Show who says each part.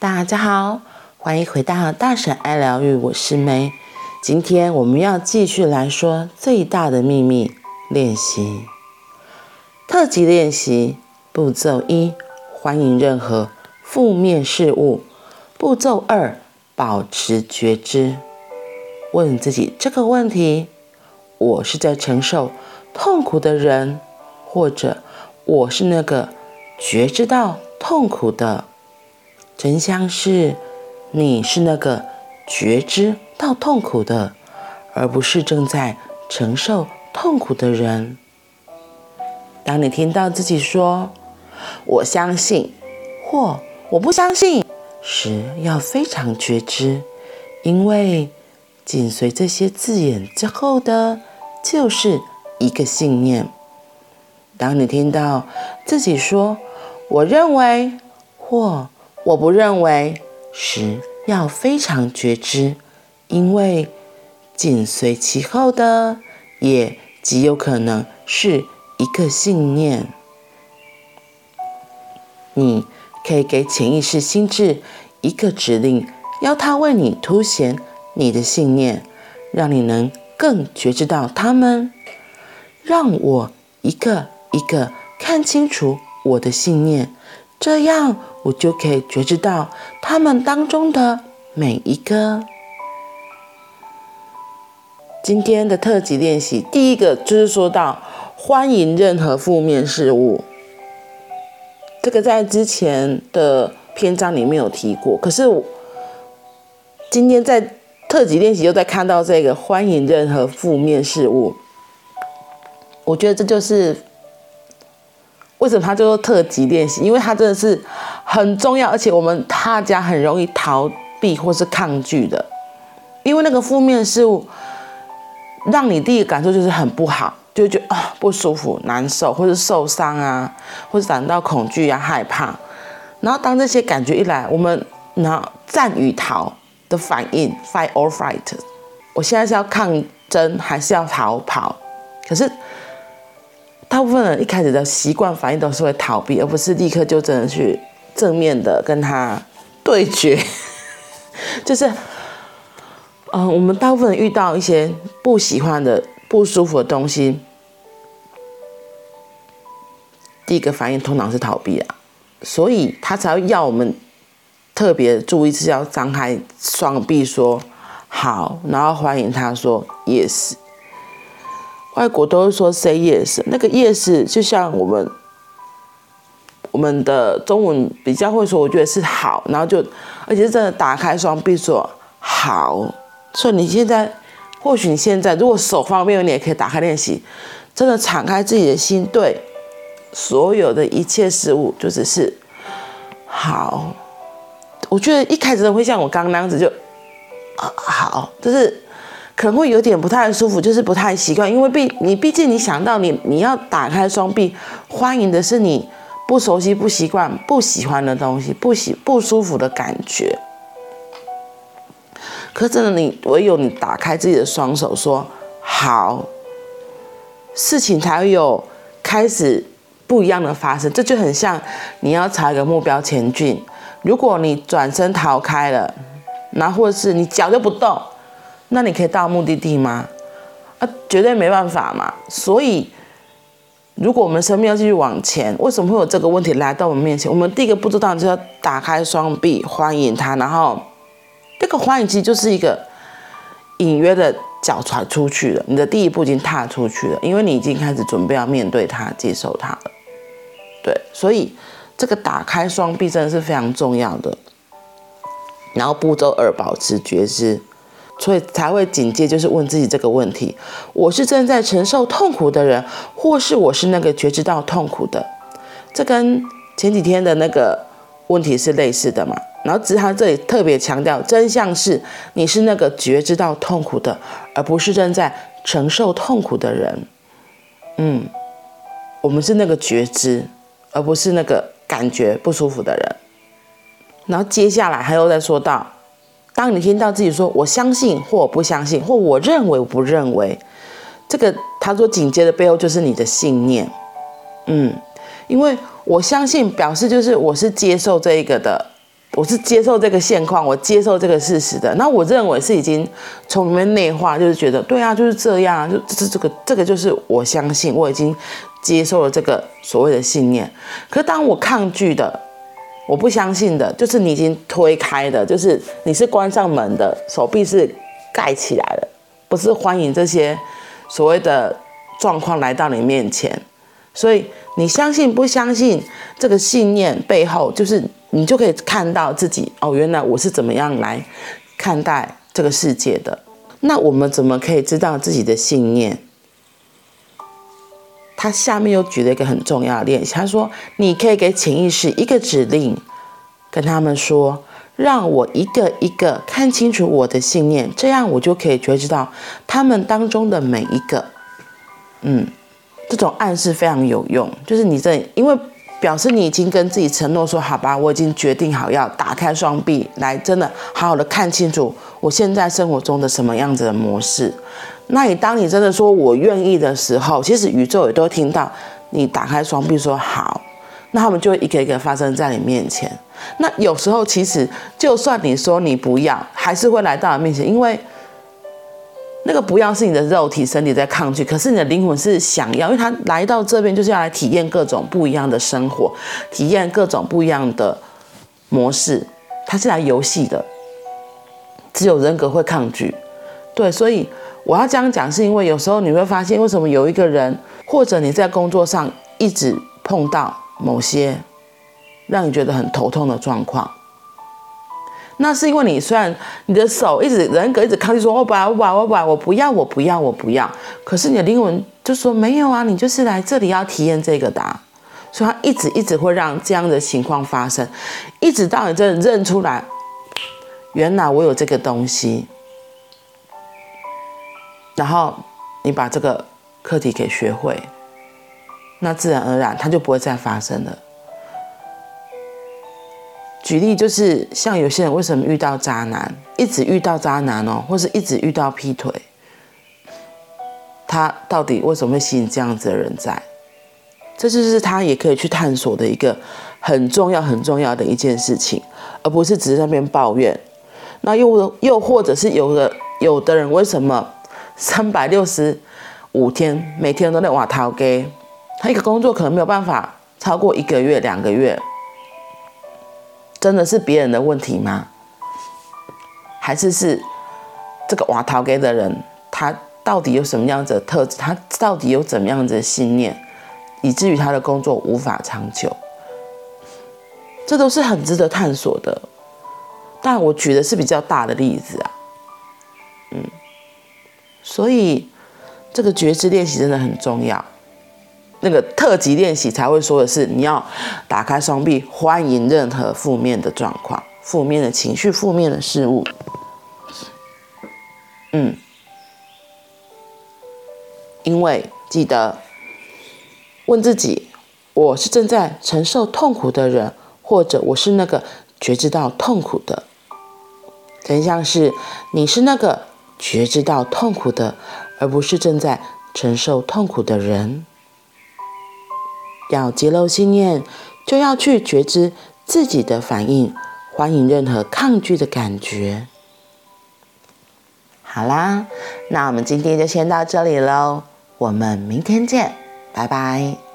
Speaker 1: 大家好，欢迎回到大婶爱疗愈，我是梅。今天我们要继续来说最大的秘密练习特级练习步骤一：欢迎任何负面事物。步骤二：保持觉知。问自己这个问题：我是在承受痛苦的人，或者我是那个觉知到痛苦的？真相是，你是那个觉知到痛苦的，而不是正在承受痛苦的人。当你听到自己说“我相信”或“我不相信”时，要非常觉知，因为紧随这些字眼之后的，就是一个信念。当你听到自己说“我认为”或我不认为十要非常觉知，因为紧随其后的也极有可能是一个信念。你可以给潜意识心智一个指令，要它为你凸显你的信念，让你能更觉知到它们。让我一个一个看清楚我的信念，这样。我就可以觉知到他们当中的每一个。今天的特辑练习，第一个就是说到欢迎任何负面事物。这个在之前的篇章里面有提过，可是今天在特辑练习又在看到这个欢迎任何负面事物。我觉得这就是。为什么它叫做特级练习？因为它真的是很重要，而且我们大家很容易逃避或是抗拒的。因为那个负面事物，让你第一个感受就是很不好，就觉得啊、不舒服、难受，或是受伤啊，或是感到恐惧啊、害怕。然后当这些感觉一来，我们然后战与逃的反应，fight or flight。我现在是要抗争还是要逃跑？可是。大部分人一开始的习惯反应都是会逃避，而不是立刻就真的去正面的跟他对决。就是，嗯、我们大部分人遇到一些不喜欢的、不舒服的东西，第一个反应通常是逃避啊，所以他才要要我们特别注意，是要张开双臂说好，然后欢迎他说 yes。外国都会说 “say yes”，那个 “yes” 就像我们我们的中文比较会说，我觉得是好，然后就而且是真的打开双臂说好。所以你现在或许你现在如果手方便，你也可以打开练习，真的敞开自己的心，对所有的一切事物就只是好。我觉得一开始都会像我刚刚那样子就啊好，就是。可能会有点不太舒服，就是不太习惯，因为毕你毕竟你想到你你要打开双臂，欢迎的是你不熟悉、不习惯、不喜欢的东西，不喜不舒服的感觉。可是真的，你唯有你打开自己的双手，说好，事情才会有开始不一样的发生。这就很像你要朝一个目标前进，如果你转身逃开了，那或是你脚就不动。那你可以到目的地吗？啊，绝对没办法嘛。所以，如果我们生命要继续往前，为什么会有这个问题来到我们面前？我们第一个步骤当然就要打开双臂欢迎他，然后这个欢迎其实就是一个隐约的脚踹出去了，你的第一步已经踏出去了，因为你已经开始准备要面对他、接受他了。对，所以这个打开双臂真的是非常重要的。然后步骤二，保持觉知。所以才会紧接就是问自己这个问题：我是正在承受痛苦的人，或是我是那个觉知到痛苦的？这跟前几天的那个问题是类似的嘛？然后只是他这里特别强调，真相是你是那个觉知到痛苦的，而不是正在承受痛苦的人。嗯，我们是那个觉知，而不是那个感觉不舒服的人。然后接下来还有再说到。当你听到自己说“我相信”或“不相信”或“我认为”“不认为”，这个他说紧接的背后就是你的信念，嗯，因为我相信表示就是我是接受这一个的，我是接受这个现况，我接受这个事实的。那我认为是已经从里面内化，就是觉得对啊，就是这样，就这这个这个就是我相信，我已经接受了这个所谓的信念。可是当我抗拒的，我不相信的，就是你已经推开的，就是你是关上门的，手臂是盖起来的，不是欢迎这些所谓的状况来到你面前。所以你相信不相信这个信念背后，就是你就可以看到自己哦，原来我是怎么样来看待这个世界的。那我们怎么可以知道自己的信念？他下面又举了一个很重要的练习，他说你可以给潜意识一个指令，跟他们说，让我一个一个看清楚我的信念，这样我就可以觉知到他们当中的每一个，嗯。这种暗示非常有用，就是你这，因为表示你已经跟自己承诺说，好吧，我已经决定好要打开双臂，来真的好好的看清楚我现在生活中的什么样子的模式。那你当你真的说我愿意的时候，其实宇宙也都听到你打开双臂说好，那他们就会一个一个发生在你面前。那有时候其实就算你说你不要，还是会来到你面前，因为。那个不要是你的肉体身体在抗拒，可是你的灵魂是想要，因为他来到这边就是要来体验各种不一样的生活，体验各种不一样的模式，他是来游戏的。只有人格会抗拒，对，所以我要这样讲，是因为有时候你会发现，为什么有一个人，或者你在工作上一直碰到某些让你觉得很头痛的状况。那是因为你虽然你的手一直人格一直抗拒说，我不要，我不要，我不要，我不要，我不要，我不要。可是你的灵魂就说没有啊，你就是来这里要体验这个的，所以他一直一直会让这样的情况发生，一直到你真的认出来，原来我有这个东西，然后你把这个课题给学会，那自然而然它就不会再发生了。举例就是像有些人为什么遇到渣男，一直遇到渣男哦，或是一直遇到劈腿，他到底为什么会吸引这样子的人在？这就是他也可以去探索的一个很重要、很重要的一件事情，而不是只是在那边抱怨。那又又或者是有的有的人为什么三百六十五天每天都在挖头家？他一个工作可能没有办法超过一个月、两个月。真的是别人的问题吗？还是是这个瓦陶给的人，他到底有什么样子的特质？他到底有怎么样子的信念，以至于他的工作无法长久？这都是很值得探索的。但我举的是比较大的例子啊，嗯，所以这个觉知练习真的很重要。那个特级练习才会说的是，你要打开双臂，欢迎任何负面的状况、负面的情绪、负面的事物。嗯，因为记得问自己：我是正在承受痛苦的人，或者我是那个觉知到痛苦的？真相是，你是那个觉知到痛苦的，而不是正在承受痛苦的人。要揭露信念，就要去觉知自己的反应，欢迎任何抗拒的感觉。好啦，那我们今天就先到这里喽，我们明天见，拜拜。